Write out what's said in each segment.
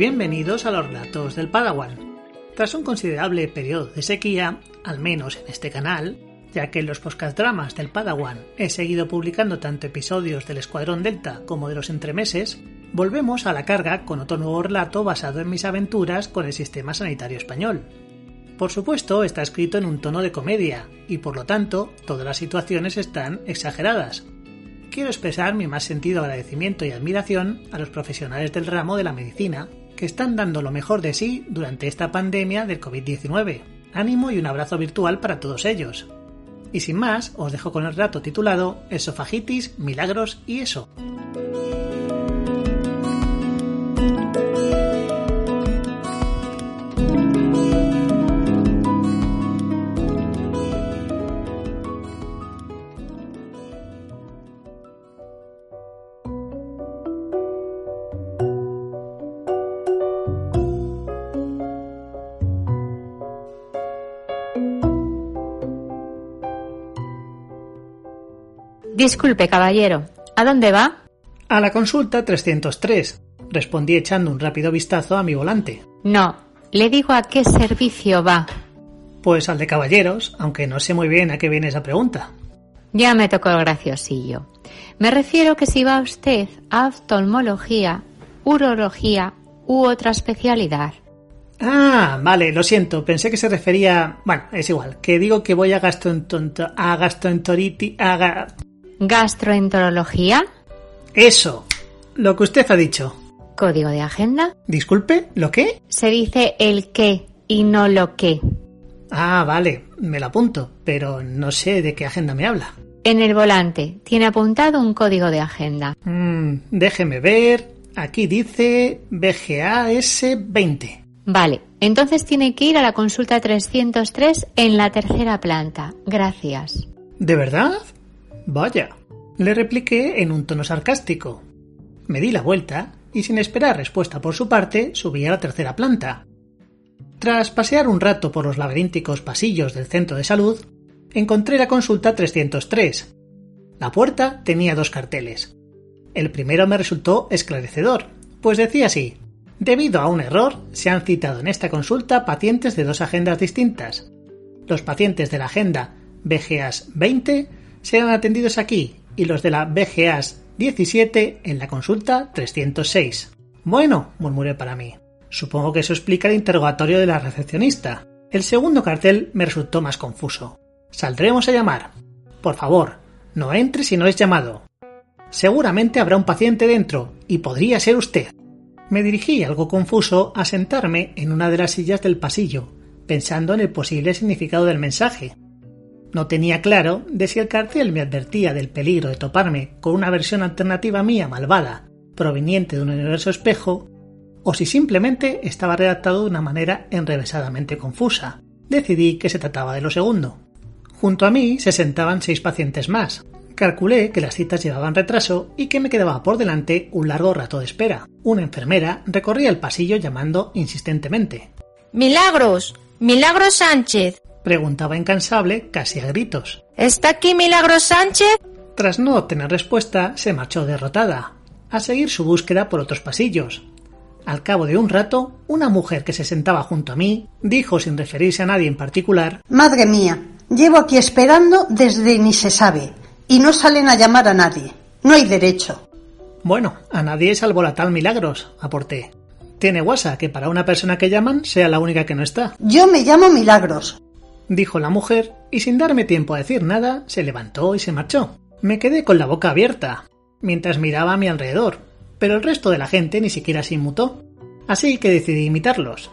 bienvenidos a los relatos del Padawan. Tras un considerable periodo de sequía, al menos en este canal, ya que en los podcast dramas del Padawan he seguido publicando tanto episodios del Escuadrón Delta como de los entremeses, volvemos a la carga con otro nuevo relato basado en mis aventuras con el sistema sanitario español. Por supuesto, está escrito en un tono de comedia, y por lo tanto, todas las situaciones están exageradas. Quiero expresar mi más sentido agradecimiento y admiración a los profesionales del ramo de la medicina, que están dando lo mejor de sí durante esta pandemia del COVID-19. Ánimo y un abrazo virtual para todos ellos. Y sin más, os dejo con el relato titulado Esofagitis, Milagros y eso. Disculpe, caballero. ¿A dónde va? A la consulta 303, respondí echando un rápido vistazo a mi volante. No, le digo a qué servicio va. Pues al de caballeros, aunque no sé muy bien a qué viene esa pregunta. Ya me tocó el graciosillo. Me refiero que si va usted a oftalmología, urología u otra especialidad. Ah, vale, lo siento, pensé que se refería... Bueno, es igual, que digo que voy a gastroenterología... a gastroenteritis... a... ¿Gastroenterología? Eso, lo que usted ha dicho. ¿Código de agenda? Disculpe, ¿lo qué? Se dice el qué y no lo qué. Ah, vale, me lo apunto, pero no sé de qué agenda me habla. En el volante tiene apuntado un código de agenda. Mm, déjeme ver. Aquí dice BGAS 20. Vale, entonces tiene que ir a la consulta 303 en la tercera planta. Gracias. ¿De verdad? Vaya. Le repliqué en un tono sarcástico. Me di la vuelta y sin esperar respuesta por su parte subí a la tercera planta. Tras pasear un rato por los laberínticos pasillos del centro de salud, encontré la consulta 303. La puerta tenía dos carteles. El primero me resultó esclarecedor, pues decía así Debido a un error, se han citado en esta consulta pacientes de dos agendas distintas. Los pacientes de la agenda BGAS 20 serán atendidos aquí y los de la BGAS 17 en la consulta 306. Bueno, murmuré para mí. Supongo que eso explica el interrogatorio de la recepcionista. El segundo cartel me resultó más confuso. Saldremos a llamar. Por favor, no entre si no es llamado. Seguramente habrá un paciente dentro, y podría ser usted. Me dirigí algo confuso a sentarme en una de las sillas del pasillo, pensando en el posible significado del mensaje. No tenía claro de si el cartel me advertía del peligro de toparme con una versión alternativa mía malvada, proveniente de un universo espejo, o si simplemente estaba redactado de una manera enrevesadamente confusa. Decidí que se trataba de lo segundo. Junto a mí se sentaban seis pacientes más. Calculé que las citas llevaban retraso y que me quedaba por delante un largo rato de espera. Una enfermera recorría el pasillo llamando insistentemente. Milagros. Milagros Sánchez. Preguntaba incansable, casi a gritos. ¿Está aquí Milagros Sánchez? Tras no obtener respuesta, se marchó derrotada, a seguir su búsqueda por otros pasillos. Al cabo de un rato, una mujer que se sentaba junto a mí dijo sin referirse a nadie en particular Madre mía, llevo aquí esperando desde ni se sabe, y no salen a llamar a nadie. No hay derecho. Bueno, a nadie salvo la tal Milagros, aporté. Tiene guasa que para una persona que llaman sea la única que no está. Yo me llamo Milagros. Dijo la mujer, y sin darme tiempo a decir nada, se levantó y se marchó. Me quedé con la boca abierta, mientras miraba a mi alrededor, pero el resto de la gente ni siquiera se inmutó. Así que decidí imitarlos.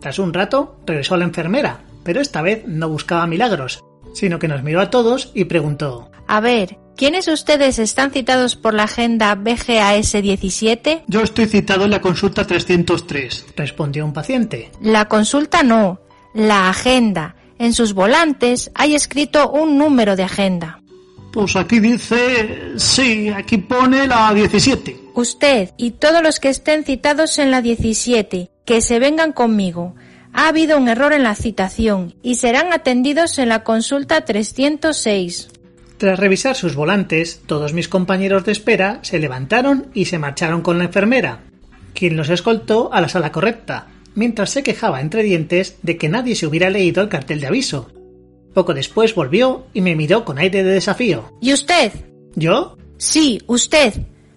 Tras un rato, regresó la enfermera, pero esta vez no buscaba milagros, sino que nos miró a todos y preguntó A ver, ¿quiénes ustedes están citados por la agenda BGAS 17? Yo estoy citado en la consulta 303, respondió un paciente. La consulta no, la agenda. En sus volantes hay escrito un número de agenda. Pues aquí dice... Sí, aquí pone la 17. Usted y todos los que estén citados en la 17, que se vengan conmigo. Ha habido un error en la citación y serán atendidos en la consulta 306. Tras revisar sus volantes, todos mis compañeros de espera se levantaron y se marcharon con la enfermera, quien los escoltó a la sala correcta, mientras se quejaba entre dientes de que nadie se hubiera leído el cartel de aviso. Poco después volvió y me miró con aire de desafío. ¿Y usted? ¿Yo? Sí, usted.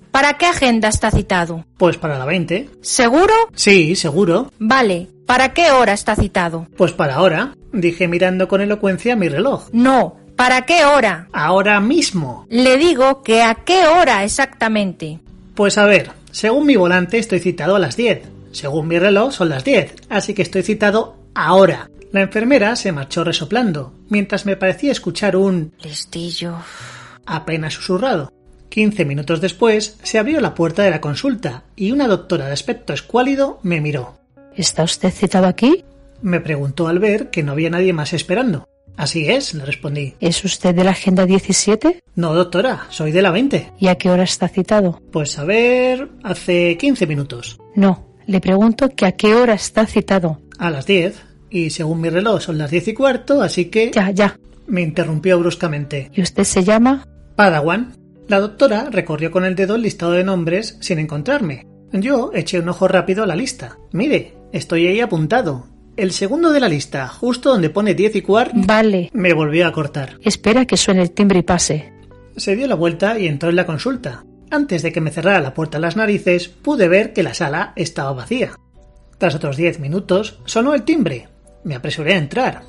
¿Para qué agenda está citado? Pues para la 20. ¿Seguro? Sí, seguro. Vale. ¿Para qué hora está citado? Pues para ahora, dije mirando con elocuencia mi reloj. No. ¿Para qué hora? Ahora mismo. Le digo que a qué hora exactamente. Pues a ver, según mi volante estoy citado a las 10. Según mi reloj son las 10, así que estoy citado ahora. La enfermera se marchó resoplando, mientras me parecía escuchar un Listillo. apenas susurrado. Quince minutos después se abrió la puerta de la consulta y una doctora de aspecto escuálido me miró. ¿Está usted citado aquí? Me preguntó al ver que no había nadie más esperando. Así es, le respondí. ¿Es usted de la Agenda 17? No, doctora, soy de la 20. ¿Y a qué hora está citado? Pues a ver, hace 15 minutos. No, le pregunto que a qué hora está citado. A las 10. Y según mi reloj son las 10 y cuarto, así que... Ya, ya. Me interrumpió bruscamente. ¿Y usted se llama? Padawan. La doctora recorrió con el dedo el listado de nombres sin encontrarme. Yo eché un ojo rápido a la lista. Mire, estoy ahí apuntado. El segundo de la lista, justo donde pone 10 y cuarto, Vale. me volvió a cortar. Espera que suene el timbre y pase. Se dio la vuelta y entró en la consulta. Antes de que me cerrara la puerta a las narices, pude ver que la sala estaba vacía. Tras otros diez minutos, sonó el timbre. Me apresuré a entrar.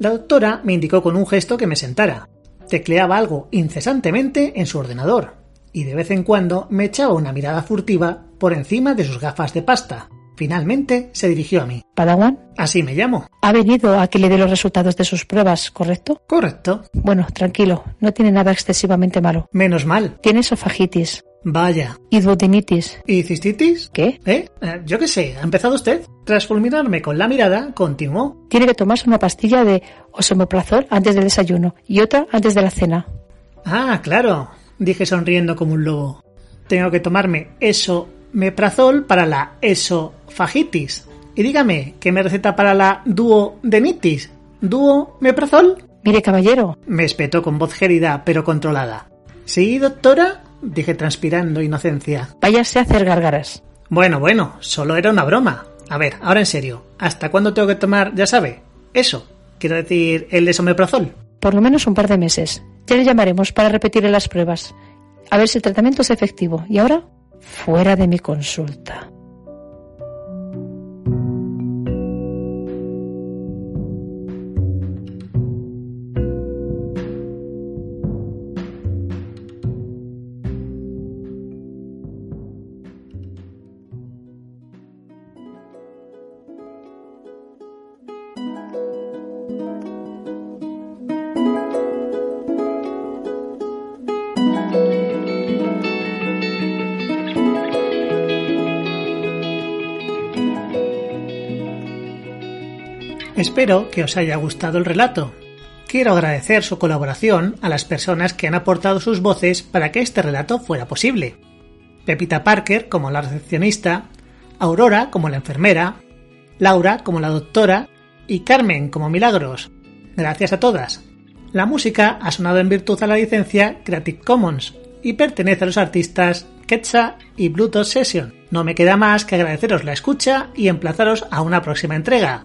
La doctora me indicó con un gesto que me sentara. Tecleaba algo incesantemente en su ordenador, y de vez en cuando me echaba una mirada furtiva por encima de sus gafas de pasta. Finalmente se dirigió a mí. Padawan, Así me llamo. ha venido a que le dé los resultados de sus pruebas, ¿correcto? Correcto. Bueno, tranquilo, no tiene nada excesivamente malo. Menos mal. Tiene esofagitis Vaya. y duodenitis. ¿Y cistitis? ¿Qué? ¿Eh? Eh, Yo qué sé, ¿ha empezado usted? Tras fulminarme con la mirada, continuó. Tiene que tomarse una pastilla de osomeprazol antes del desayuno y otra antes de la cena. Ah, claro, dije sonriendo como un lobo. Tengo que tomarme eso meprazol para la esofagitis. Y dígame, ¿qué me receta para la duodenitis? ¿Duo meprazol? Mire, caballero, Me espetó con voz gélida pero controlada. ¿Sí, doctora? Dije transpirando inocencia. váyase a hacer gárgaras. Bueno, bueno, solo era una broma. A ver, ahora en serio, ¿hasta cuándo tengo que tomar, ya sabe, eso? Quiero decir, el esomeprazol. Por lo menos un par de meses. Ya le llamaremos para repetirle las pruebas. A ver si el tratamiento es efectivo. Y ahora, fuera de mi consulta. Espero que os haya gustado el relato. Quiero agradecer su colaboración a las personas que han aportado sus voces para que este relato fuera posible. Pepita Parker como la recepcionista, Aurora como la enfermera, Laura como la doctora y Carmen como Milagros. Gracias a todas. La música ha sonado en virtud a la licencia Creative Commons y pertenece a los artistas Quetzal y Bluetooth Session. No me queda más que agradeceros la escucha y emplazaros a una próxima entrega.